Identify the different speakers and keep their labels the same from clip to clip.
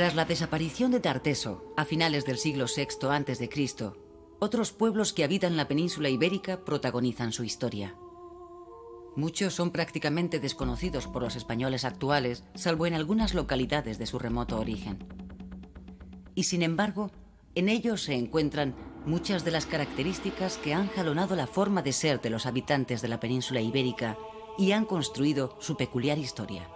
Speaker 1: Tras la desaparición de Tarteso, a finales del siglo VI a.C., otros pueblos que habitan la península ibérica protagonizan su historia. Muchos son prácticamente desconocidos por los españoles actuales, salvo en algunas localidades de su remoto origen. Y sin embargo, en ellos se encuentran muchas de las características que han jalonado la forma de ser de los habitantes de la península ibérica y han construido su peculiar historia.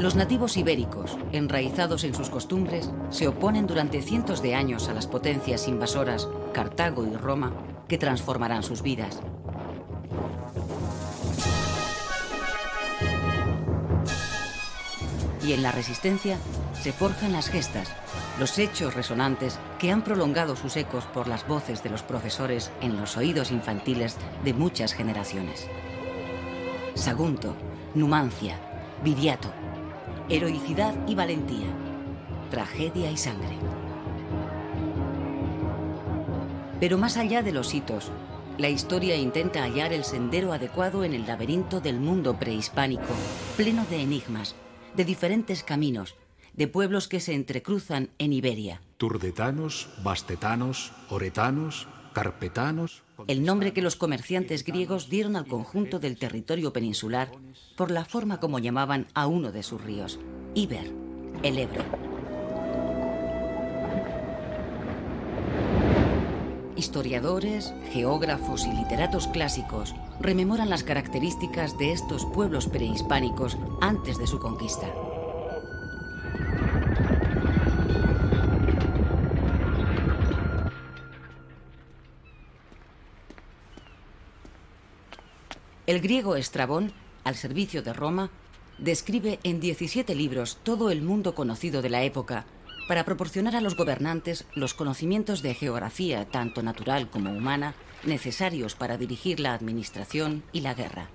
Speaker 1: Los nativos ibéricos, enraizados en sus costumbres, se oponen durante cientos de años a las potencias invasoras, Cartago y Roma, que transformarán sus vidas. Y en la resistencia se forjan las gestas, los hechos resonantes que han prolongado sus ecos por las voces de los profesores en los oídos infantiles de muchas generaciones. Sagunto, Numancia, Viriato, heroicidad y valentía, tragedia y sangre. Pero más allá de los hitos, la historia intenta hallar el sendero adecuado en el laberinto del mundo prehispánico, pleno de enigmas, de diferentes caminos, de pueblos que se entrecruzan en Iberia.
Speaker 2: Turdetanos, bastetanos, oretanos, carpetanos.
Speaker 1: El nombre que los comerciantes griegos dieron al conjunto del territorio peninsular por la forma como llamaban a uno de sus ríos, Iber, el Ebro. Historiadores, geógrafos y literatos clásicos rememoran las características de estos pueblos prehispánicos antes de su conquista. El griego Estrabón, al servicio de Roma, describe en 17 libros todo el mundo conocido de la época para proporcionar a los gobernantes los conocimientos de geografía, tanto natural como humana, necesarios para dirigir la administración y la guerra.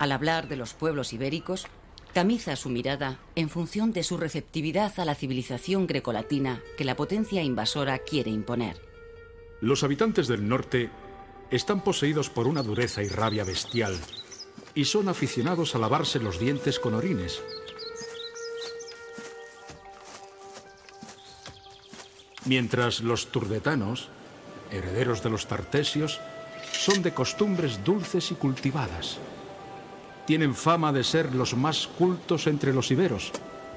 Speaker 1: Al hablar de los pueblos ibéricos, tamiza su mirada en función de su receptividad a la civilización grecolatina que la potencia invasora quiere imponer.
Speaker 2: Los habitantes del norte están poseídos por una dureza y rabia bestial y son aficionados a lavarse los dientes con orines. Mientras los turdetanos, herederos de los tartesios, son de costumbres dulces y cultivadas. Tienen fama de ser los más cultos entre los iberos.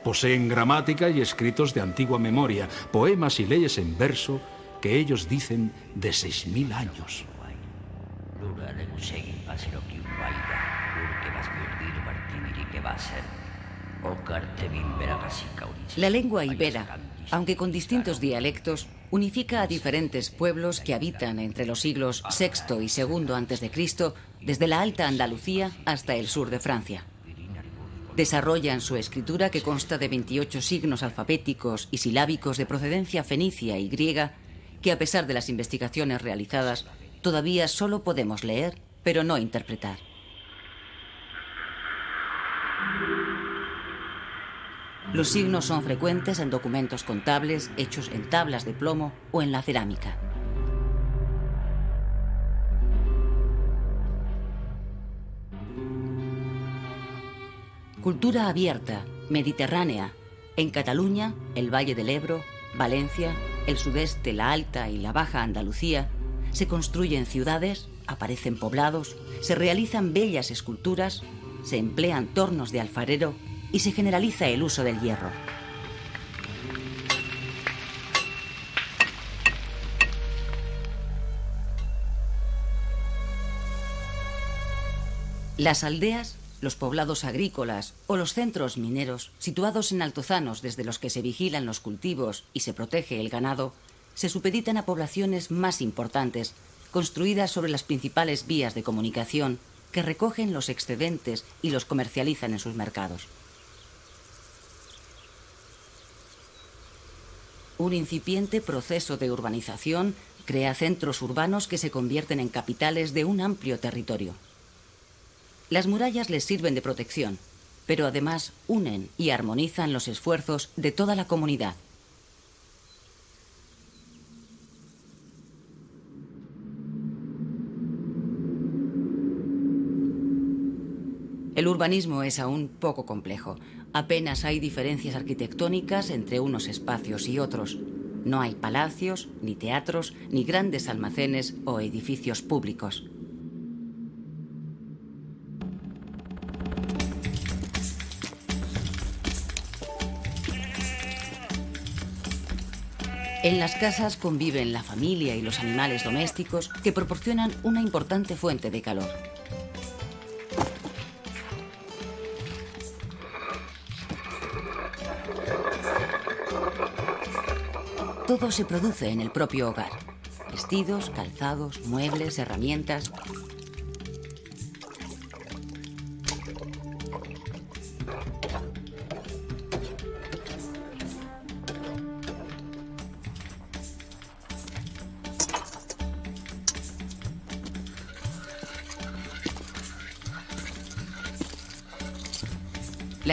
Speaker 2: Poseen gramática y escritos de antigua memoria, poemas y leyes en verso que ellos dicen de 6.000 años.
Speaker 1: La lengua ibera, aunque con distintos dialectos, unifica a diferentes pueblos que habitan entre los siglos VI y II a.C., desde la Alta Andalucía hasta el sur de Francia. Desarrollan su escritura, que consta de 28 signos alfabéticos y silábicos de procedencia fenicia y griega, que a pesar de las investigaciones realizadas, todavía solo podemos leer, pero no interpretar. Los signos son frecuentes en documentos contables hechos en tablas de plomo o en la cerámica. Cultura abierta, mediterránea. En Cataluña, el Valle del Ebro, Valencia, el sudeste, la alta y la baja Andalucía, se construyen ciudades, aparecen poblados, se realizan bellas esculturas, se emplean tornos de alfarero y se generaliza el uso del hierro. Las aldeas los poblados agrícolas o los centros mineros, situados en altozanos desde los que se vigilan los cultivos y se protege el ganado, se supeditan a poblaciones más importantes, construidas sobre las principales vías de comunicación que recogen los excedentes y los comercializan en sus mercados. Un incipiente proceso de urbanización crea centros urbanos que se convierten en capitales de un amplio territorio. Las murallas les sirven de protección, pero además unen y armonizan los esfuerzos de toda la comunidad. El urbanismo es aún poco complejo. Apenas hay diferencias arquitectónicas entre unos espacios y otros. No hay palacios, ni teatros, ni grandes almacenes o edificios públicos. En las casas conviven la familia y los animales domésticos que proporcionan una importante fuente de calor. Todo se produce en el propio hogar. Vestidos, calzados, muebles, herramientas.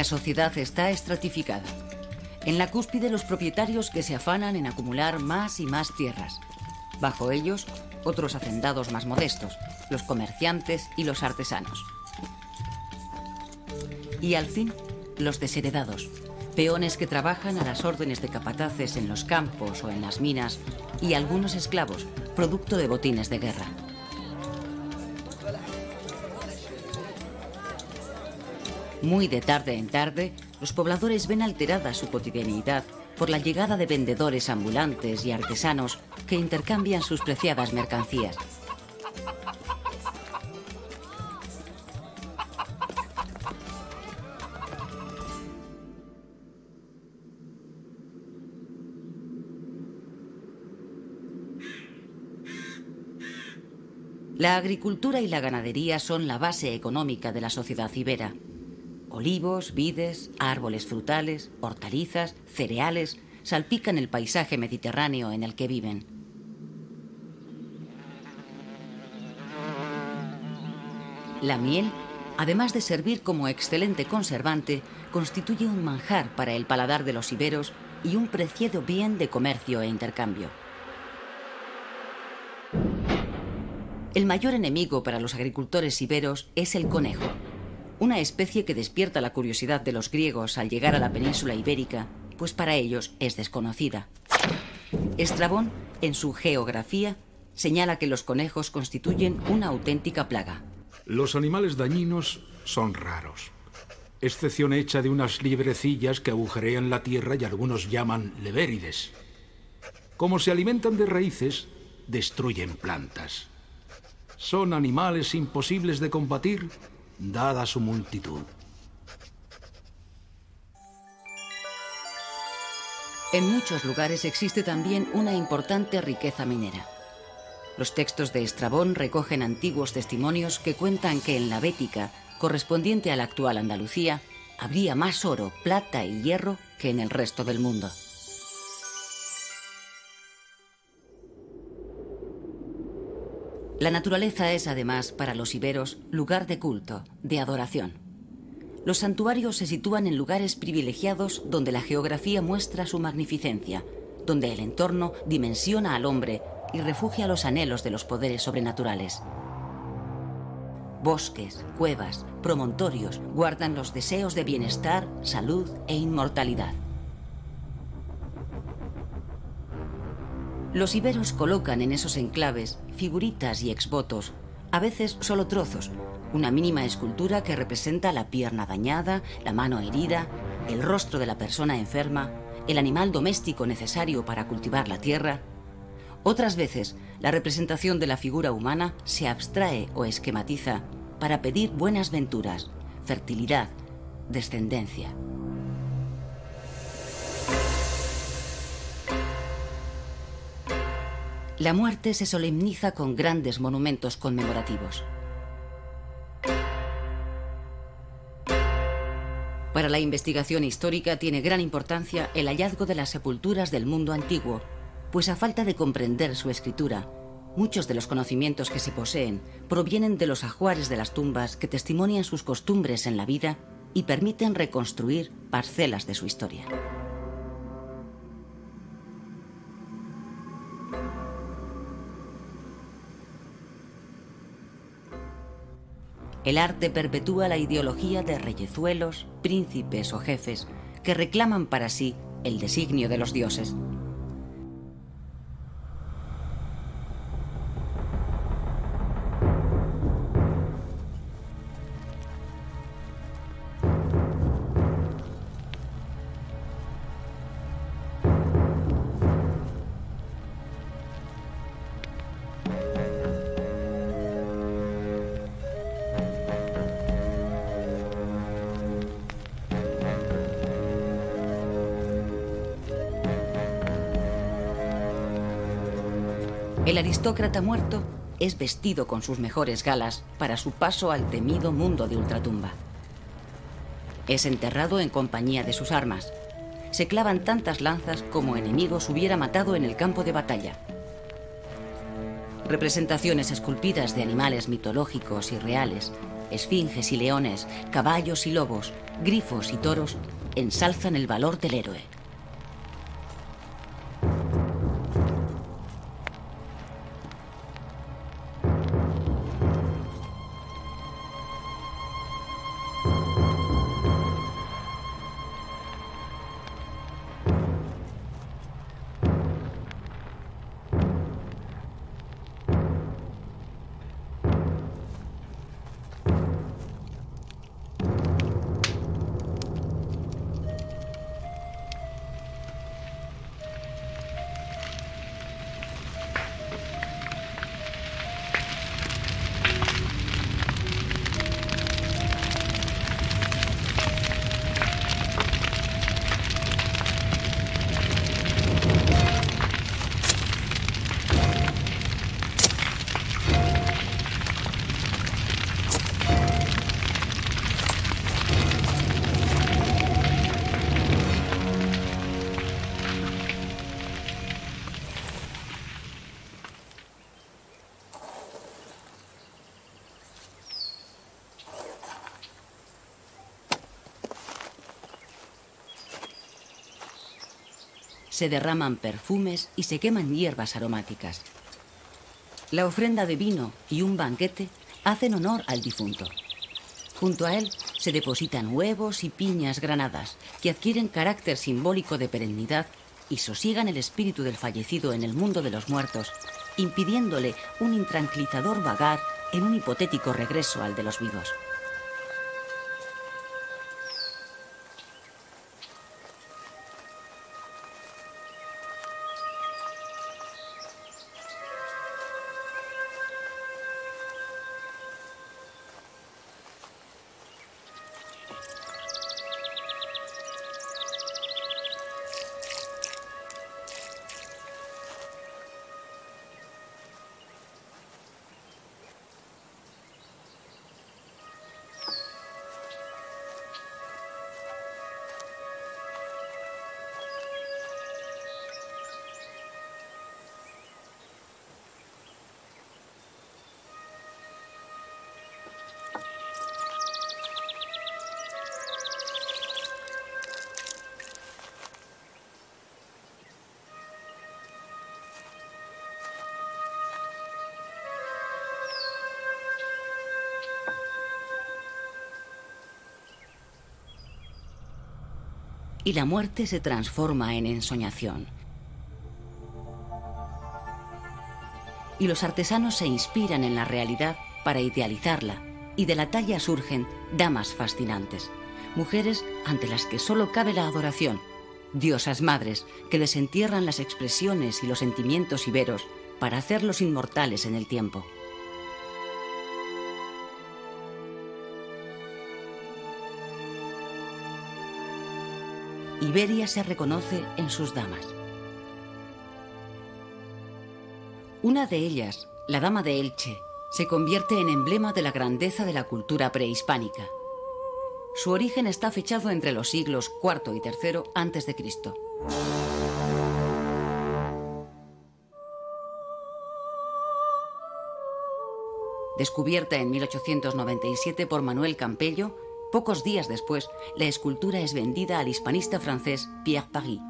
Speaker 1: La sociedad está estratificada. En la cúspide los propietarios que se afanan en acumular más y más tierras. Bajo ellos, otros hacendados más modestos, los comerciantes y los artesanos. Y al fin, los desheredados, peones que trabajan a las órdenes de capataces en los campos o en las minas, y algunos esclavos, producto de botines de guerra. Muy de tarde en tarde, los pobladores ven alterada su cotidianidad por la llegada de vendedores ambulantes y artesanos que intercambian sus preciadas mercancías. La agricultura y la ganadería son la base económica de la sociedad ibera. Olivos, vides, árboles frutales, hortalizas, cereales salpican el paisaje mediterráneo en el que viven. La miel, además de servir como excelente conservante, constituye un manjar para el paladar de los iberos y un preciado bien de comercio e intercambio. El mayor enemigo para los agricultores iberos es el conejo una especie que despierta la curiosidad de los griegos al llegar a la península ibérica, pues para ellos es desconocida. Estrabón, en su Geografía, señala que los conejos constituyen una auténtica plaga.
Speaker 2: Los animales dañinos son raros, excepción hecha de unas librecillas que agujerean la tierra y algunos llaman levérides. Como se alimentan de raíces, destruyen plantas. Son animales imposibles de combatir dada su multitud.
Speaker 1: En muchos lugares existe también una importante riqueza minera. Los textos de Estrabón recogen antiguos testimonios que cuentan que en la Bética, correspondiente a la actual Andalucía, habría más oro, plata y hierro que en el resto del mundo. La naturaleza es además para los iberos lugar de culto, de adoración. Los santuarios se sitúan en lugares privilegiados donde la geografía muestra su magnificencia, donde el entorno dimensiona al hombre y refugia los anhelos de los poderes sobrenaturales. Bosques, cuevas, promontorios guardan los deseos de bienestar, salud e inmortalidad. Los iberos colocan en esos enclaves figuritas y exvotos, a veces solo trozos, una mínima escultura que representa la pierna dañada, la mano herida, el rostro de la persona enferma, el animal doméstico necesario para cultivar la tierra. Otras veces, la representación de la figura humana se abstrae o esquematiza para pedir buenas venturas, fertilidad, descendencia. La muerte se solemniza con grandes monumentos conmemorativos. Para la investigación histórica tiene gran importancia el hallazgo de las sepulturas del mundo antiguo, pues a falta de comprender su escritura, muchos de los conocimientos que se poseen provienen de los ajuares de las tumbas que testimonian sus costumbres en la vida y permiten reconstruir parcelas de su historia. El arte perpetúa la ideología de reyezuelos, príncipes o jefes que reclaman para sí el designio de los dioses. Aristócrata muerto es vestido con sus mejores galas para su paso al temido mundo de ultratumba. Es enterrado en compañía de sus armas. Se clavan tantas lanzas como enemigos hubiera matado en el campo de batalla. Representaciones esculpidas de animales mitológicos y reales, esfinges y leones, caballos y lobos, grifos y toros, ensalzan el valor del héroe. Se derraman perfumes y se queman hierbas aromáticas. La ofrenda de vino y un banquete hacen honor al difunto. Junto a él se depositan huevos y piñas granadas que adquieren carácter simbólico de perennidad y sosiegan el espíritu del fallecido en el mundo de los muertos, impidiéndole un intranquilizador vagar en un hipotético regreso al de los vivos. Y la muerte se transforma en ensoñación. Y los artesanos se inspiran en la realidad para idealizarla, y de la talla surgen damas fascinantes, mujeres ante las que solo cabe la adoración, diosas madres que desentierran las expresiones y los sentimientos iberos para hacerlos inmortales en el tiempo. Iberia se reconoce en sus damas. Una de ellas, la dama de Elche, se convierte en emblema de la grandeza de la cultura prehispánica. Su origen está fechado entre los siglos IV y III antes de Cristo. Descubierta en 1897 por Manuel Campello, Pocos días después, la escultura es vendida al hispanista francés Pierre Paris.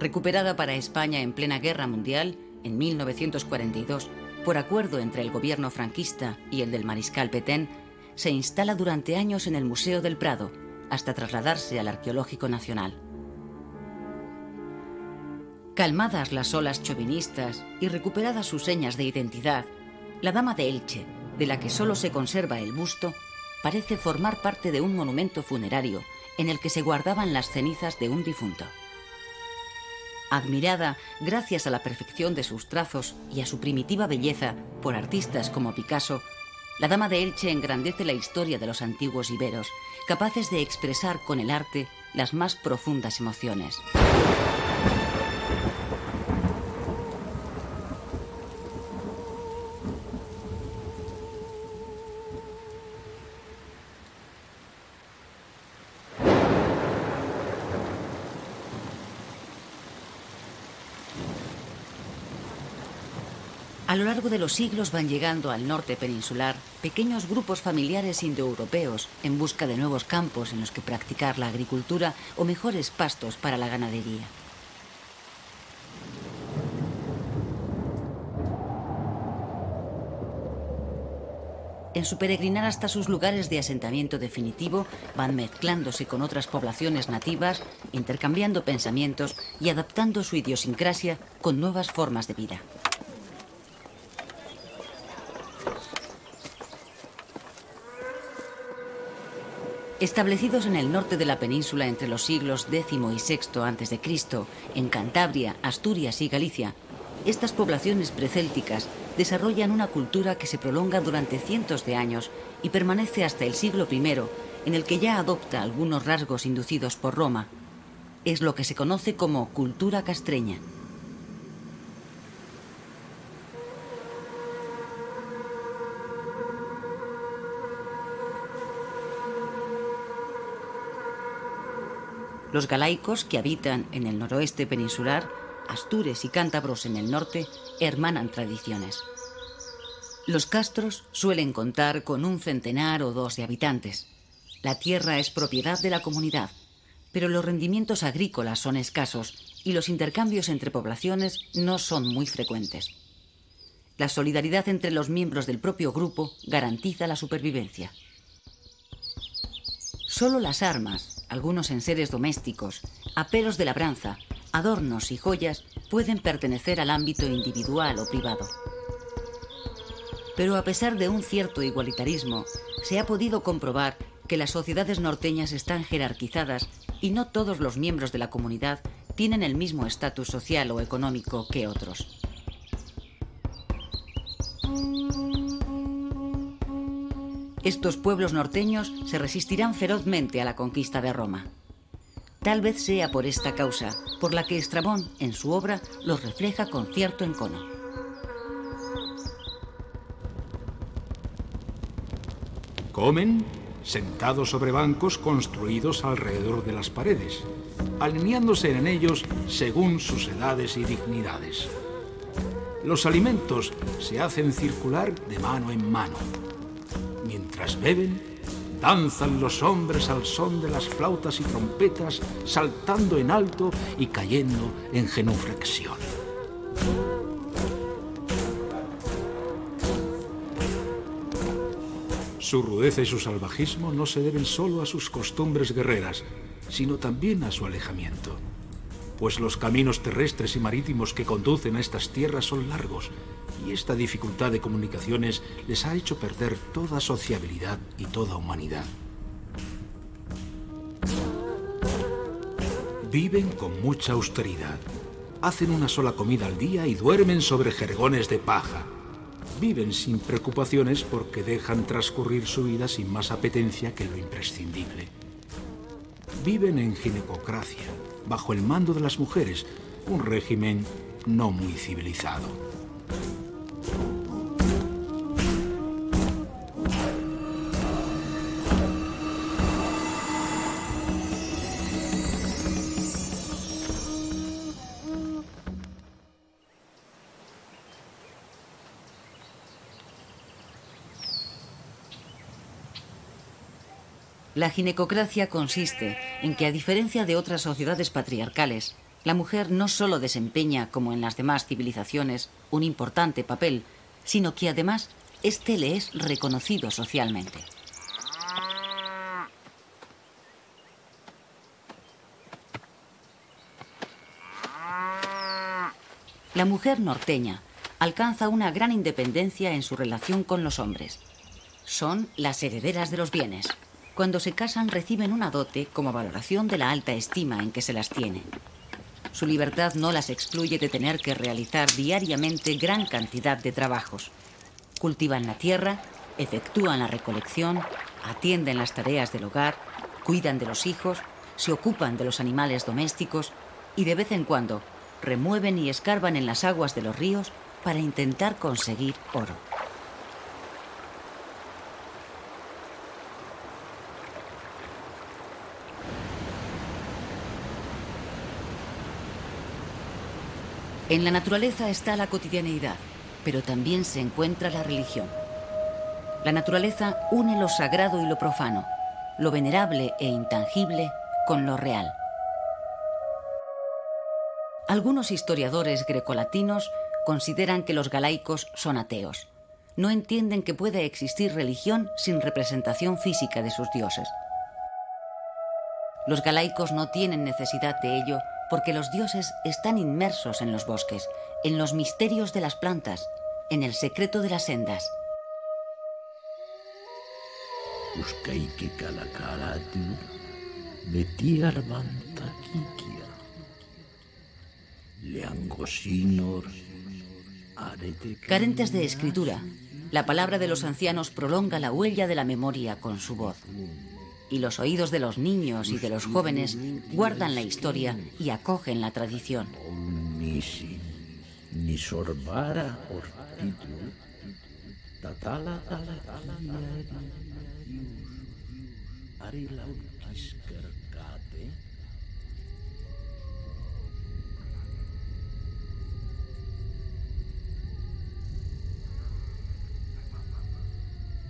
Speaker 1: Recuperada para España en plena guerra mundial, en 1942, por acuerdo entre el gobierno franquista y el del mariscal Petén, se instala durante años en el Museo del Prado, hasta trasladarse al Arqueológico Nacional. Calmadas las olas chauvinistas y recuperadas sus señas de identidad, la Dama de Elche, de la que solo se conserva el busto, parece formar parte de un monumento funerario en el que se guardaban las cenizas de un difunto. Admirada gracias a la perfección de sus trazos y a su primitiva belleza por artistas como Picasso, la Dama de Elche engrandece la historia de los antiguos iberos, capaces de expresar con el arte las más profundas emociones. Lo largo de los siglos van llegando al norte peninsular pequeños grupos familiares indoeuropeos en busca de nuevos campos en los que practicar la agricultura o mejores pastos para la ganadería. En su peregrinar hasta sus lugares de asentamiento definitivo, van mezclándose con otras poblaciones nativas, intercambiando pensamientos y adaptando su idiosincrasia con nuevas formas de vida. Establecidos en el norte de la península entre los siglos X y VI a.C., en Cantabria, Asturias y Galicia, estas poblaciones precélticas desarrollan una cultura que se prolonga durante cientos de años y permanece hasta el siglo I, en el que ya adopta algunos rasgos inducidos por Roma. Es lo que se conoce como cultura castreña. Los galaicos que habitan en el noroeste peninsular, Astures y cántabros en el norte, hermanan tradiciones. Los castros suelen contar con un centenar o dos de habitantes. La tierra es propiedad de la comunidad, pero los rendimientos agrícolas son escasos y los intercambios entre poblaciones no son muy frecuentes. La solidaridad entre los miembros del propio grupo garantiza la supervivencia. Solo las armas, algunos enseres domésticos, aperos de labranza, adornos y joyas pueden pertenecer al ámbito individual o privado. Pero a pesar de un cierto igualitarismo, se ha podido comprobar que las sociedades norteñas están jerarquizadas y no todos los miembros de la comunidad tienen el mismo estatus social o económico que otros. Estos pueblos norteños se resistirán ferozmente a la conquista de Roma. Tal vez sea por esta causa por la que Estrabón, en su obra, los refleja con cierto encono.
Speaker 2: Comen sentados sobre bancos construidos alrededor de las paredes, alineándose en ellos según sus edades y dignidades. Los alimentos se hacen circular de mano en mano Mientras beben, danzan los hombres al son de las flautas y trompetas, saltando en alto y cayendo en genuflexión. Su rudeza y su salvajismo no se deben solo a sus costumbres guerreras, sino también a su alejamiento pues los caminos terrestres y marítimos que conducen a estas tierras son largos y esta dificultad de comunicaciones les ha hecho perder toda sociabilidad y toda humanidad. Viven con mucha austeridad. Hacen una sola comida al día y duermen sobre jergones de paja. Viven sin preocupaciones porque dejan transcurrir su vida sin más apetencia que lo imprescindible. Viven en ginecocracia, bajo el mando de las mujeres, un régimen no muy civilizado.
Speaker 1: La ginecocracia consiste en que, a diferencia de otras sociedades patriarcales, La mujer no solo desempeña, como en las demás civilizaciones, un importante papel, sino que además éste le es reconocido socialmente. La mujer norteña alcanza una gran independencia en su relación con los hombres. Son las herederas de los bienes. Cuando se casan reciben una dote como valoración de la alta estima en que se las tiene. Su libertad no las excluye de tener que realizar diariamente gran cantidad de trabajos. Cultivan la tierra, efectúan la recolección, atienden las tareas del hogar, cuidan de los hijos, se ocupan de los animales domésticos y de vez en cuando remueven y escarban en las aguas de los ríos para intentar conseguir oro. En la naturaleza está la cotidianeidad, pero también se encuentra la religión. La naturaleza une lo sagrado y lo profano, lo venerable e intangible con lo real. Algunos historiadores grecolatinos consideran que los galaicos son ateos. No entienden que pueda existir religión sin representación física de sus dioses. Los galaicos no tienen necesidad de ello porque los dioses están inmersos en los bosques, en los misterios de las plantas, en el secreto de las sendas. Carentes de escritura, la palabra de los ancianos prolonga la huella de la memoria con su voz. Y los oídos de los niños y de los jóvenes guardan la historia y acogen la tradición.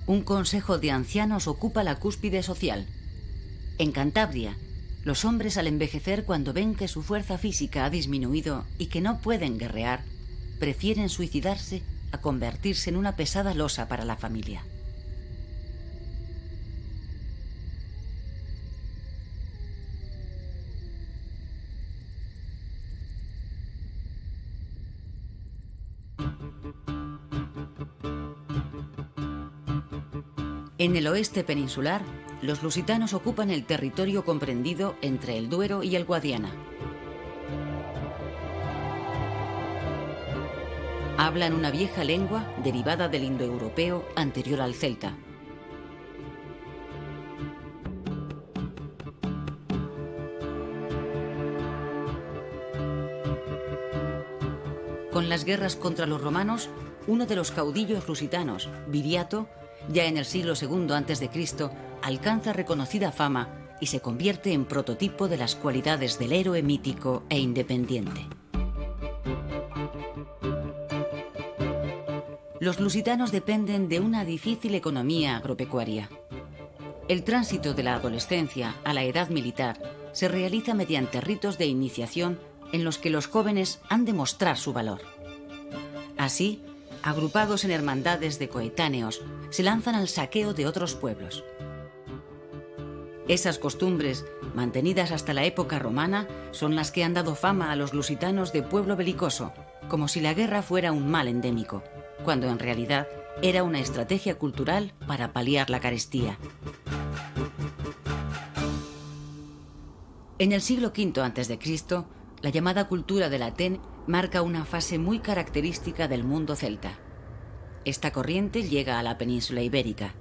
Speaker 1: Un consejo de ancianos ocupa la cúspide social. En Cantabria, los hombres al envejecer cuando ven que su fuerza física ha disminuido y que no pueden guerrear, prefieren suicidarse a convertirse en una pesada losa para la familia. En el oeste peninsular, los lusitanos ocupan el territorio comprendido entre el Duero y el Guadiana. Hablan una vieja lengua derivada del indoeuropeo anterior al celta. Con las guerras contra los romanos, uno de los caudillos lusitanos, Viriato, ya en el siglo II a.C., alcanza reconocida fama y se convierte en prototipo de las cualidades del héroe mítico e independiente. Los lusitanos dependen de una difícil economía agropecuaria. El tránsito de la adolescencia a la edad militar se realiza mediante ritos de iniciación en los que los jóvenes han de mostrar su valor. Así, agrupados en hermandades de coetáneos, se lanzan al saqueo de otros pueblos. Esas costumbres, mantenidas hasta la época romana, son las que han dado fama a los lusitanos de pueblo belicoso, como si la guerra fuera un mal endémico, cuando en realidad era una estrategia cultural para paliar la carestía. En el siglo V a.C., la llamada cultura del Atén marca una fase muy característica del mundo celta. Esta corriente llega a la península ibérica.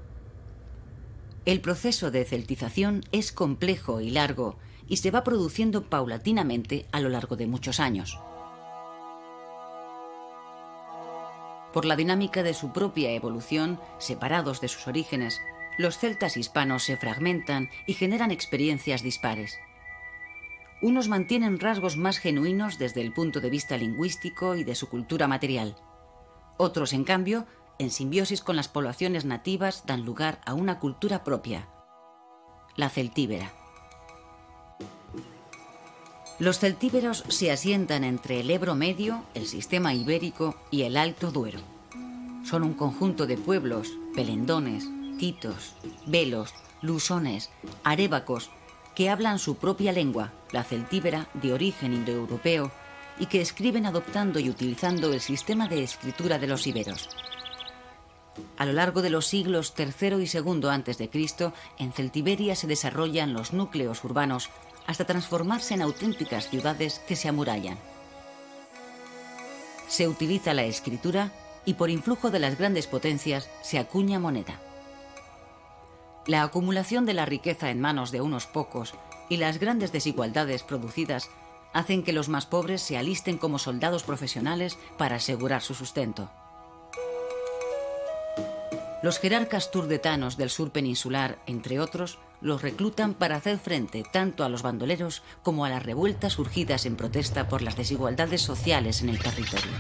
Speaker 1: El proceso de celtización es complejo y largo y se va produciendo paulatinamente a lo largo de muchos años. Por la dinámica de su propia evolución, separados de sus orígenes, los celtas hispanos se fragmentan y generan experiencias dispares. Unos mantienen rasgos más genuinos desde el punto de vista lingüístico y de su cultura material. Otros, en cambio, en simbiosis con las poblaciones nativas, dan lugar a una cultura propia, la celtíbera. Los celtíberos se asientan entre el Ebro Medio, el sistema ibérico y el Alto Duero. Son un conjunto de pueblos, pelendones, titos, velos, lusones, arébacos, que hablan su propia lengua, la celtíbera de origen indoeuropeo, y que escriben adoptando y utilizando el sistema de escritura de los iberos. A lo largo de los siglos III y II a.C., en Celtiberia se desarrollan los núcleos urbanos hasta transformarse en auténticas ciudades que se amurallan. Se utiliza la escritura y por influjo de las grandes potencias se acuña moneda. La acumulación de la riqueza en manos de unos pocos y las grandes desigualdades producidas hacen que los más pobres se alisten como soldados profesionales para asegurar su sustento. Los jerarcas turdetanos del sur peninsular, entre otros, los reclutan para hacer frente tanto a los bandoleros como a las revueltas surgidas en protesta por las desigualdades sociales en el territorio.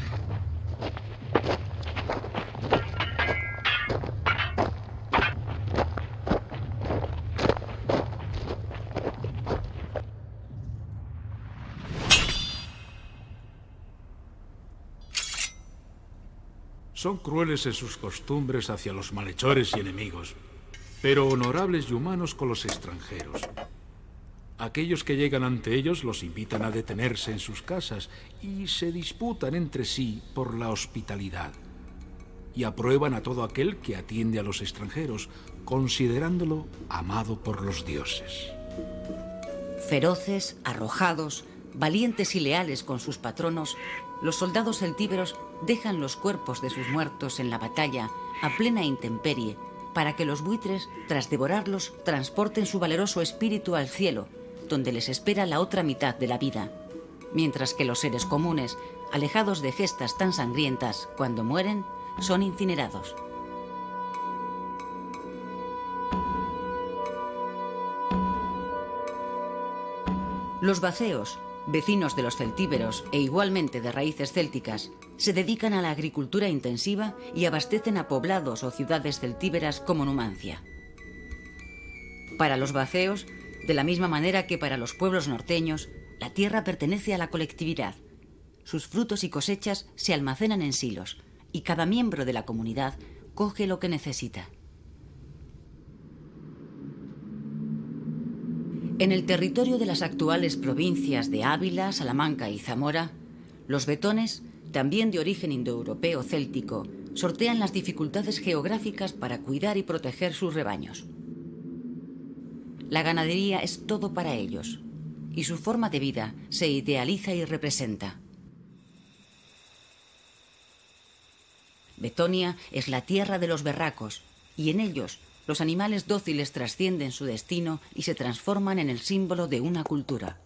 Speaker 2: Son crueles en sus costumbres hacia los malhechores y enemigos, pero honorables y humanos con los extranjeros. Aquellos que llegan ante ellos los invitan a detenerse en sus casas y se disputan entre sí por la hospitalidad. Y aprueban a todo aquel que atiende a los extranjeros, considerándolo amado por los dioses.
Speaker 1: Feroces, arrojados, valientes y leales con sus patronos, los soldados celtíberos dejan los cuerpos de sus muertos en la batalla a plena intemperie para que los buitres, tras devorarlos, transporten su valeroso espíritu al cielo, donde les espera la otra mitad de la vida, mientras que los seres comunes, alejados de gestas tan sangrientas, cuando mueren, son incinerados. Los baceos, vecinos de los celtíberos e igualmente de raíces célticas, se dedican a la agricultura intensiva y abastecen a poblados o ciudades celtíberas como Numancia. Para los baceos, de la misma manera que para los pueblos norteños, la tierra pertenece a la colectividad. Sus frutos y cosechas se almacenan en silos y cada miembro de la comunidad coge lo que necesita. En el territorio de las actuales provincias de Ávila, Salamanca y Zamora, los betones, también de origen indoeuropeo céltico, sortean las dificultades geográficas para cuidar y proteger sus rebaños. La ganadería es todo para ellos, y su forma de vida se idealiza y representa. Betonia es la tierra de los berracos, y en ellos los animales dóciles trascienden su destino y se transforman en el símbolo de una cultura.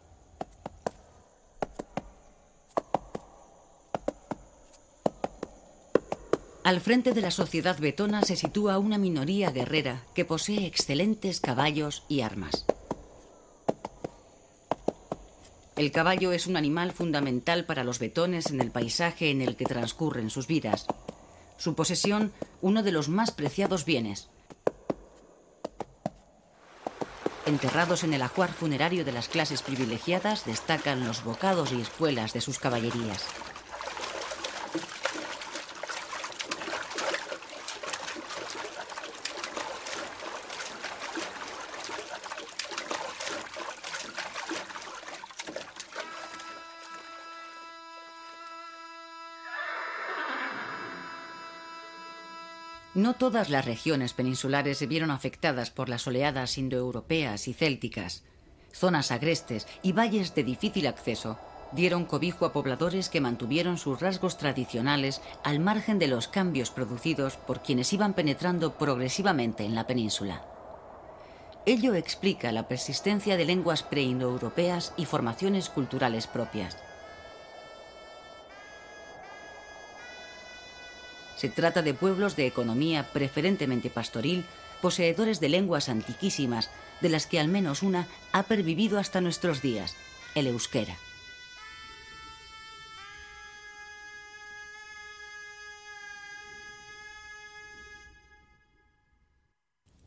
Speaker 1: Al frente de la sociedad betona se sitúa una minoría guerrera que posee excelentes caballos y armas. El caballo es un animal fundamental para los betones en el paisaje en el que transcurren sus vidas. Su posesión, uno de los más preciados bienes, Enterrados en el ajuar funerario de las clases privilegiadas, destacan los bocados y espuelas de sus caballerías. No todas las regiones peninsulares se vieron afectadas por las oleadas indoeuropeas y célticas. Zonas agrestes y valles de difícil acceso dieron cobijo a pobladores que mantuvieron sus rasgos tradicionales al margen de los cambios producidos por quienes iban penetrando progresivamente en la península. Ello explica la persistencia de lenguas preindoeuropeas y formaciones culturales propias. Se trata de pueblos de economía preferentemente pastoril, poseedores de lenguas antiquísimas, de las que al menos una ha pervivido hasta nuestros días, el euskera.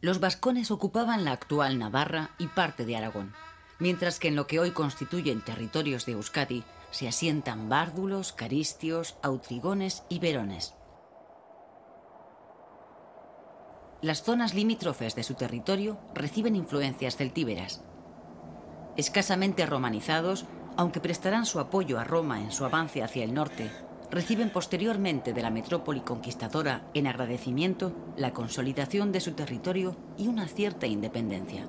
Speaker 1: Los vascones ocupaban la actual Navarra y parte de Aragón. mientras que en lo que hoy constituyen territorios de Euskadi se asientan bárdulos, caristios, autrigones y verones. Las zonas limítrofes de su territorio reciben influencias celtíberas. Escasamente romanizados, aunque prestarán su apoyo a Roma en su avance hacia el norte, reciben posteriormente de la metrópoli conquistadora en agradecimiento la consolidación de su territorio y una cierta independencia.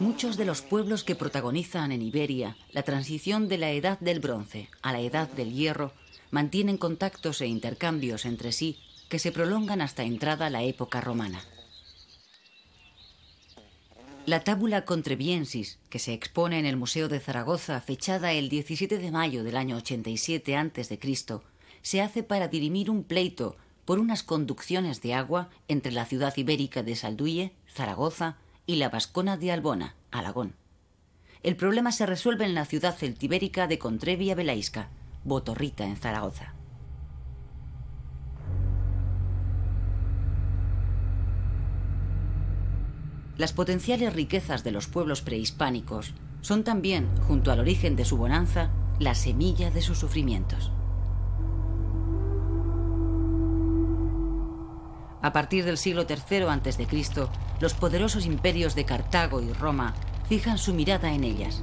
Speaker 1: Muchos de los pueblos que protagonizan en Iberia la transición de la Edad del Bronce a la Edad del Hierro mantienen contactos e intercambios entre sí que se prolongan hasta entrada la época romana. La tábula Contrebiensis, que se expone en el Museo de Zaragoza, fechada el 17 de mayo del año 87 a.C., se hace para dirimir un pleito por unas conducciones de agua entre la ciudad ibérica de Salduye, Zaragoza, y la Vascona de Albona, Alagón. El problema se resuelve en la ciudad celtibérica de Contrevia Belaisca, Botorrita, en Zaragoza. Las potenciales riquezas de los pueblos prehispánicos son también, junto al origen de su bonanza, la semilla de sus sufrimientos. A partir del siglo III a.C., los poderosos imperios de Cartago y Roma fijan su mirada en ellas.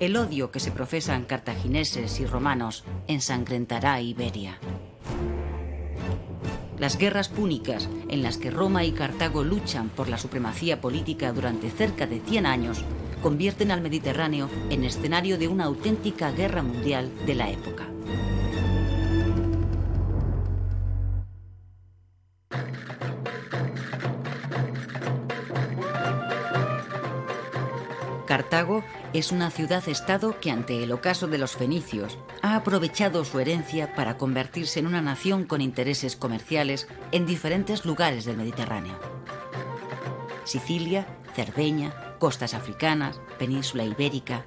Speaker 1: El odio que se profesan cartagineses y romanos ensangrentará Iberia. Las guerras púnicas, en las que Roma y Cartago luchan por la supremacía política durante cerca de 100 años, convierten al Mediterráneo en escenario de una auténtica guerra mundial de la época. Cartago es una ciudad-estado que ante el ocaso de los fenicios ha aprovechado su herencia para convertirse en una nación con intereses comerciales en diferentes lugares del Mediterráneo. Sicilia, Cerdeña, costas africanas, península ibérica.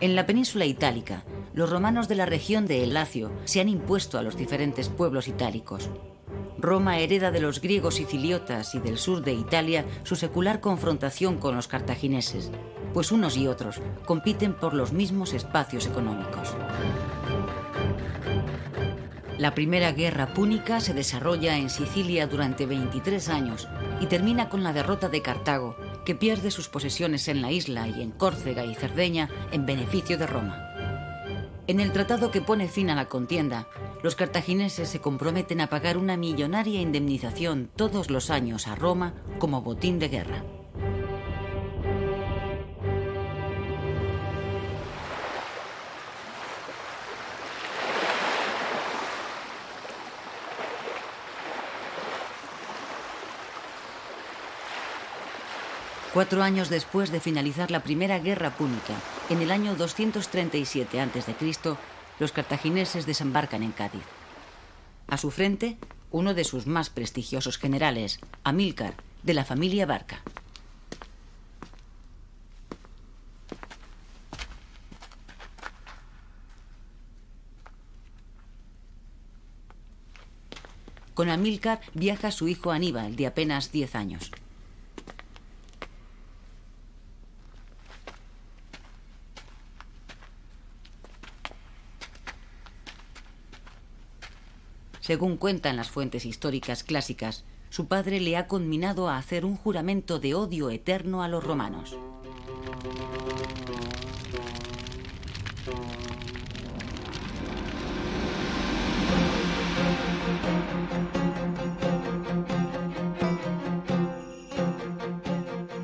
Speaker 1: En la península itálica, los romanos de la región de El Lacio se han impuesto a los diferentes pueblos itálicos, Roma hereda de los griegos siciliotas y del sur de Italia su secular confrontación con los cartagineses, pues unos y otros compiten por los mismos espacios económicos. La primera guerra púnica se desarrolla en Sicilia durante 23 años y termina con la derrota de Cartago, que pierde sus posesiones en la isla y en Córcega y Cerdeña en beneficio de Roma. En el tratado que pone fin a la contienda, los cartagineses se comprometen a pagar una millonaria indemnización todos los años a Roma como botín de guerra. Cuatro años después de finalizar la primera guerra púnica, en el año 237 a.C., los cartagineses desembarcan en Cádiz. A su frente, uno de sus más prestigiosos generales, Amílcar, de la familia Barca. Con Amílcar viaja su hijo Aníbal, de apenas 10 años. Según cuentan las fuentes históricas clásicas, su padre le ha conminado a hacer un juramento de odio eterno a los romanos.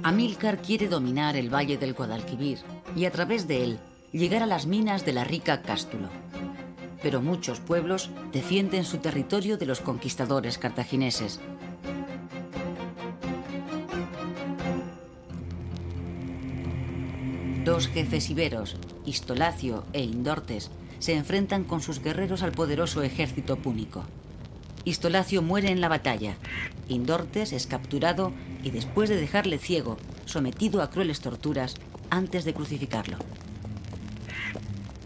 Speaker 1: Amílcar quiere dominar el valle del Guadalquivir y a través de él llegar a las minas de la rica Cástulo pero muchos pueblos defienden su territorio de los conquistadores cartagineses. Dos jefes iberos, Istolacio e Indortes, se enfrentan con sus guerreros al poderoso ejército púnico. Istolacio muere en la batalla Indortes es capturado y después de dejarle ciego, sometido a crueles torturas antes de crucificarlo.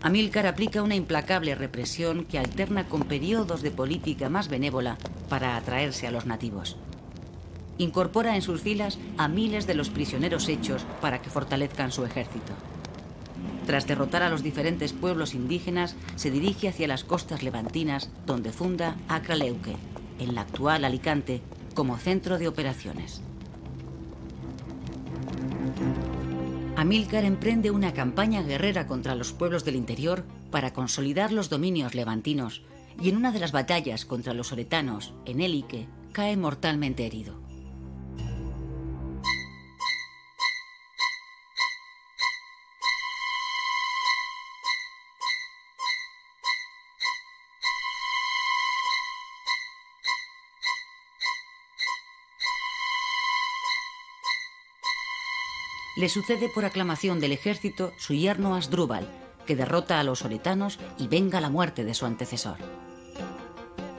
Speaker 1: Amílcar aplica una implacable represión que alterna con periodos de política más benévola para atraerse a los nativos. Incorpora en sus filas a miles de los prisioneros hechos para que fortalezcan su ejército. Tras derrotar a los diferentes pueblos indígenas, se dirige hacia las costas levantinas, donde funda Acraleuque, en la actual Alicante, como centro de operaciones. Amílcar emprende una campaña guerrera contra los pueblos del interior para consolidar los dominios levantinos y en una de las batallas contra los oretanos, en Élique, cae mortalmente herido. Le sucede por aclamación del ejército su yerno Asdrúbal, que derrota a los oretanos y venga la muerte de su antecesor.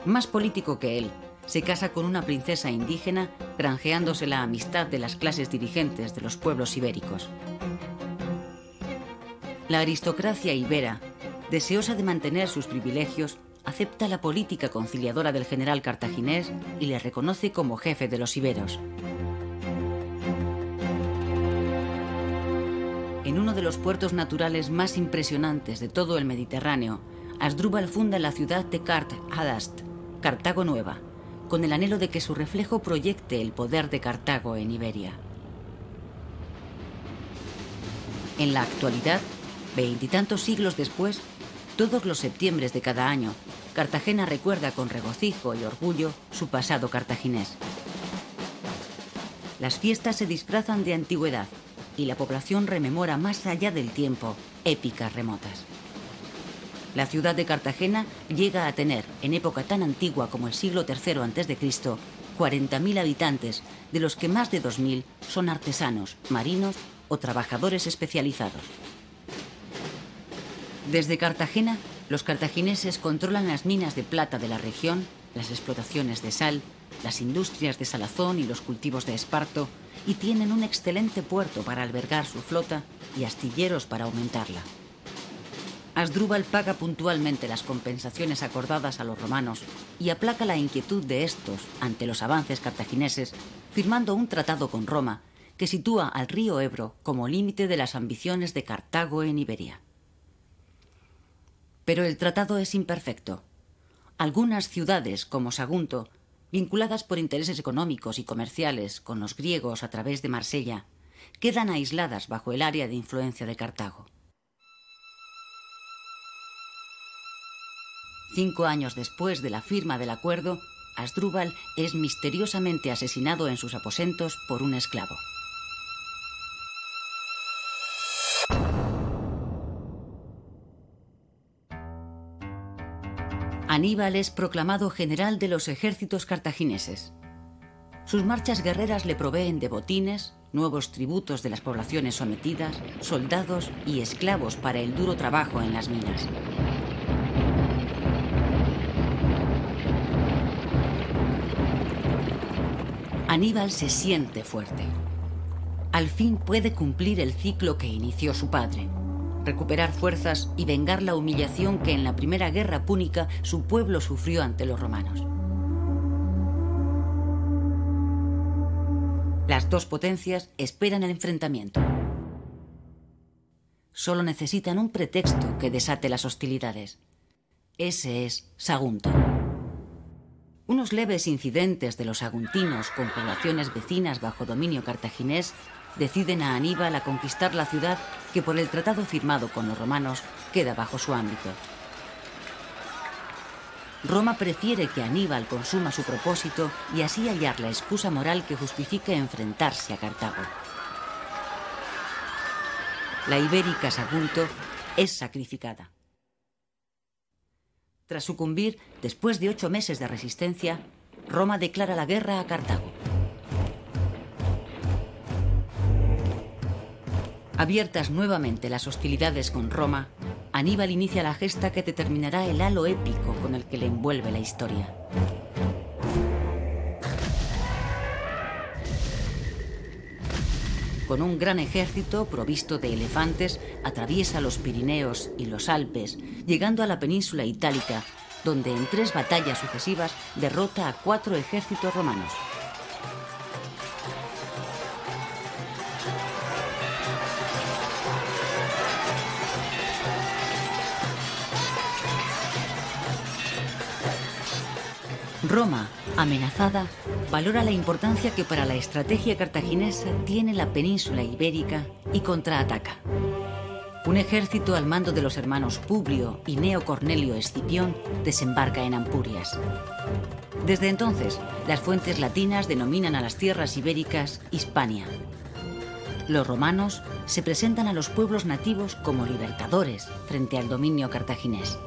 Speaker 1: Más político que él, se casa con una princesa indígena, granjeándose la amistad de las clases dirigentes de los pueblos ibéricos. La aristocracia ibera, deseosa de mantener sus privilegios, acepta la política conciliadora del general cartaginés y le reconoce como jefe de los iberos. En uno de los puertos naturales más impresionantes de todo el Mediterráneo, Asdrúbal funda la ciudad de Kart Hadast, Cartago Nueva, con el anhelo de que su reflejo proyecte el poder de Cartago en Iberia. En la actualidad, veintitantos siglos después, todos los septiembres de cada año, Cartagena recuerda con regocijo y orgullo su pasado cartaginés. Las fiestas se disfrazan de antigüedad y la población rememora más allá del tiempo épicas remotas. La ciudad de Cartagena llega a tener, en época tan antigua como el siglo III a.C., 40.000 habitantes, de los que más de 2.000 son artesanos, marinos o trabajadores especializados. Desde Cartagena, los cartagineses controlan las minas de plata de la región, las explotaciones de sal, las industrias de salazón y los cultivos de esparto, y tienen un excelente puerto para albergar su flota y astilleros para aumentarla. Asdrúbal paga puntualmente las compensaciones acordadas a los romanos y aplaca la inquietud de estos ante los avances cartagineses, firmando un tratado con Roma que sitúa al río Ebro como límite de las ambiciones de Cartago en Iberia. Pero el tratado es imperfecto. Algunas ciudades, como Sagunto, vinculadas por intereses económicos y comerciales con los griegos a través de Marsella, quedan aisladas bajo el área de influencia de Cartago. Cinco años después de la firma del acuerdo, Asdrúbal es misteriosamente asesinado en sus aposentos por un esclavo. Aníbal es proclamado general de los ejércitos cartagineses. Sus marchas guerreras le proveen de botines, nuevos tributos de las poblaciones sometidas, soldados y esclavos para el duro trabajo en las minas. Aníbal se siente fuerte. Al fin puede cumplir el ciclo que inició su padre recuperar fuerzas y vengar la humillación que en la primera guerra púnica su pueblo sufrió ante los romanos. Las dos potencias esperan el enfrentamiento. Solo necesitan un pretexto que desate las hostilidades. Ese es Sagunto. Unos leves incidentes de los saguntinos con poblaciones vecinas bajo dominio cartaginés deciden a Aníbal a conquistar la ciudad que por el tratado firmado con los romanos queda bajo su ámbito. Roma prefiere que Aníbal consuma su propósito y así hallar la excusa moral que justifique enfrentarse a Cartago. La ibérica Sagunto es sacrificada. Tras sucumbir, después de ocho meses de resistencia, Roma declara la guerra a Cartago. Abiertas nuevamente las hostilidades con Roma, Aníbal inicia la gesta que determinará el halo épico con el que le envuelve la historia. Con un gran ejército provisto de elefantes, atraviesa los Pirineos y los Alpes, llegando a la península itálica, donde en tres batallas sucesivas derrota a cuatro ejércitos romanos. Roma, amenazada, valora la importancia que para la estrategia cartaginesa tiene la península ibérica y contraataca. Un ejército al mando de los hermanos Publio y Neo Cornelio Escipión desembarca en Ampurias. Desde entonces, las fuentes latinas denominan a las tierras ibéricas Hispania. Los romanos se presentan a los pueblos nativos como libertadores frente al dominio cartaginés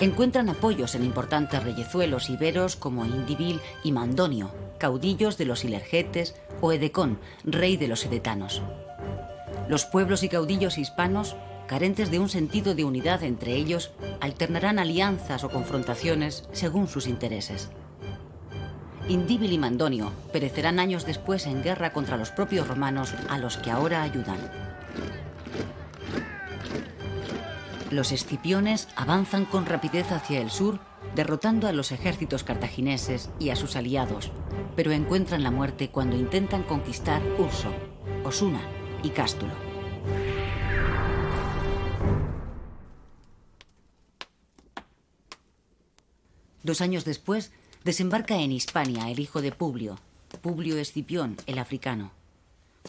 Speaker 1: encuentran apoyos en importantes reyezuelos iberos como Indivil y Mandonio, caudillos de los Ilergetes, o Edecón, rey de los edetanos. Los pueblos y caudillos hispanos, carentes de un sentido de unidad entre ellos, alternarán alianzas o confrontaciones según sus intereses. Indíbil y Mandonio perecerán años después en guerra contra los propios romanos a los que ahora ayudan. Los escipiones avanzan con rapidez hacia el sur, derrotando a los ejércitos cartagineses y a sus aliados, pero encuentran la muerte cuando intentan conquistar Urso, Osuna y Cástulo. Dos años después, desembarca en Hispania el hijo de Publio, Publio Escipión, el africano.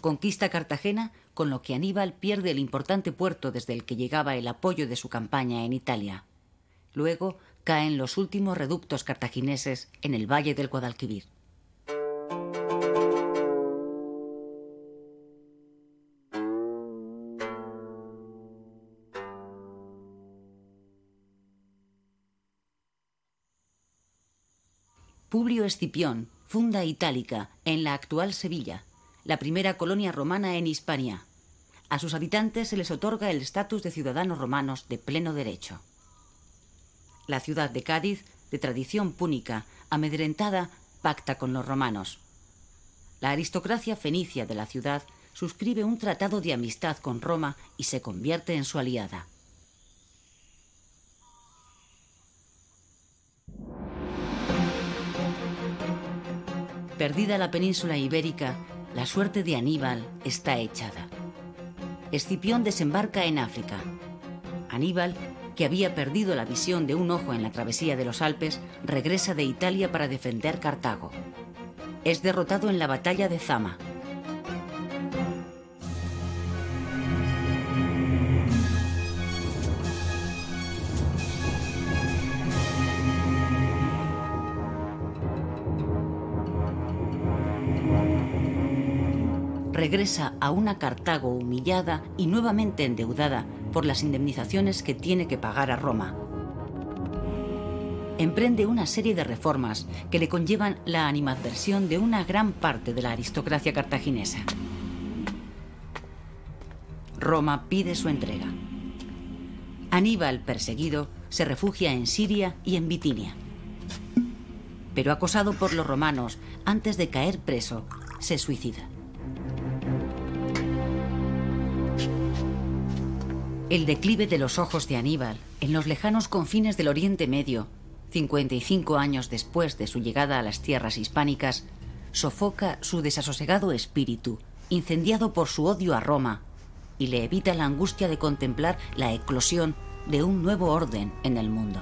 Speaker 1: Conquista Cartagena, con lo que Aníbal pierde el importante puerto desde el que llegaba el apoyo de su campaña en Italia. Luego caen los últimos reductos cartagineses en el valle del Guadalquivir. Publio Escipión funda Itálica en la actual Sevilla la primera colonia romana en Hispania. A sus habitantes se les otorga el estatus de ciudadanos romanos de pleno derecho. La ciudad de Cádiz, de tradición púnica, amedrentada, pacta con los romanos. La aristocracia fenicia de la ciudad suscribe un tratado de amistad con Roma y se convierte en su aliada. Perdida la península ibérica, la suerte de Aníbal está echada. Escipión desembarca en África. Aníbal, que había perdido la visión de un ojo en la travesía de los Alpes, regresa de Italia para defender Cartago. Es derrotado en la batalla de Zama, regresa a una Cartago humillada y nuevamente endeudada por las indemnizaciones que tiene que pagar a Roma. Emprende una serie de reformas que le conllevan la animadversión de una gran parte de la aristocracia cartaginesa. Roma pide su entrega. Aníbal, perseguido, se refugia en Siria y en Bitinia. Pero acosado por los romanos, antes de caer preso, se suicida. El declive de los ojos de Aníbal en los lejanos confines del Oriente Medio, 55 años después de su llegada a las tierras hispánicas, sofoca su desasosegado espíritu, incendiado por su odio a Roma, y le evita la angustia de contemplar la eclosión de un nuevo orden en el mundo.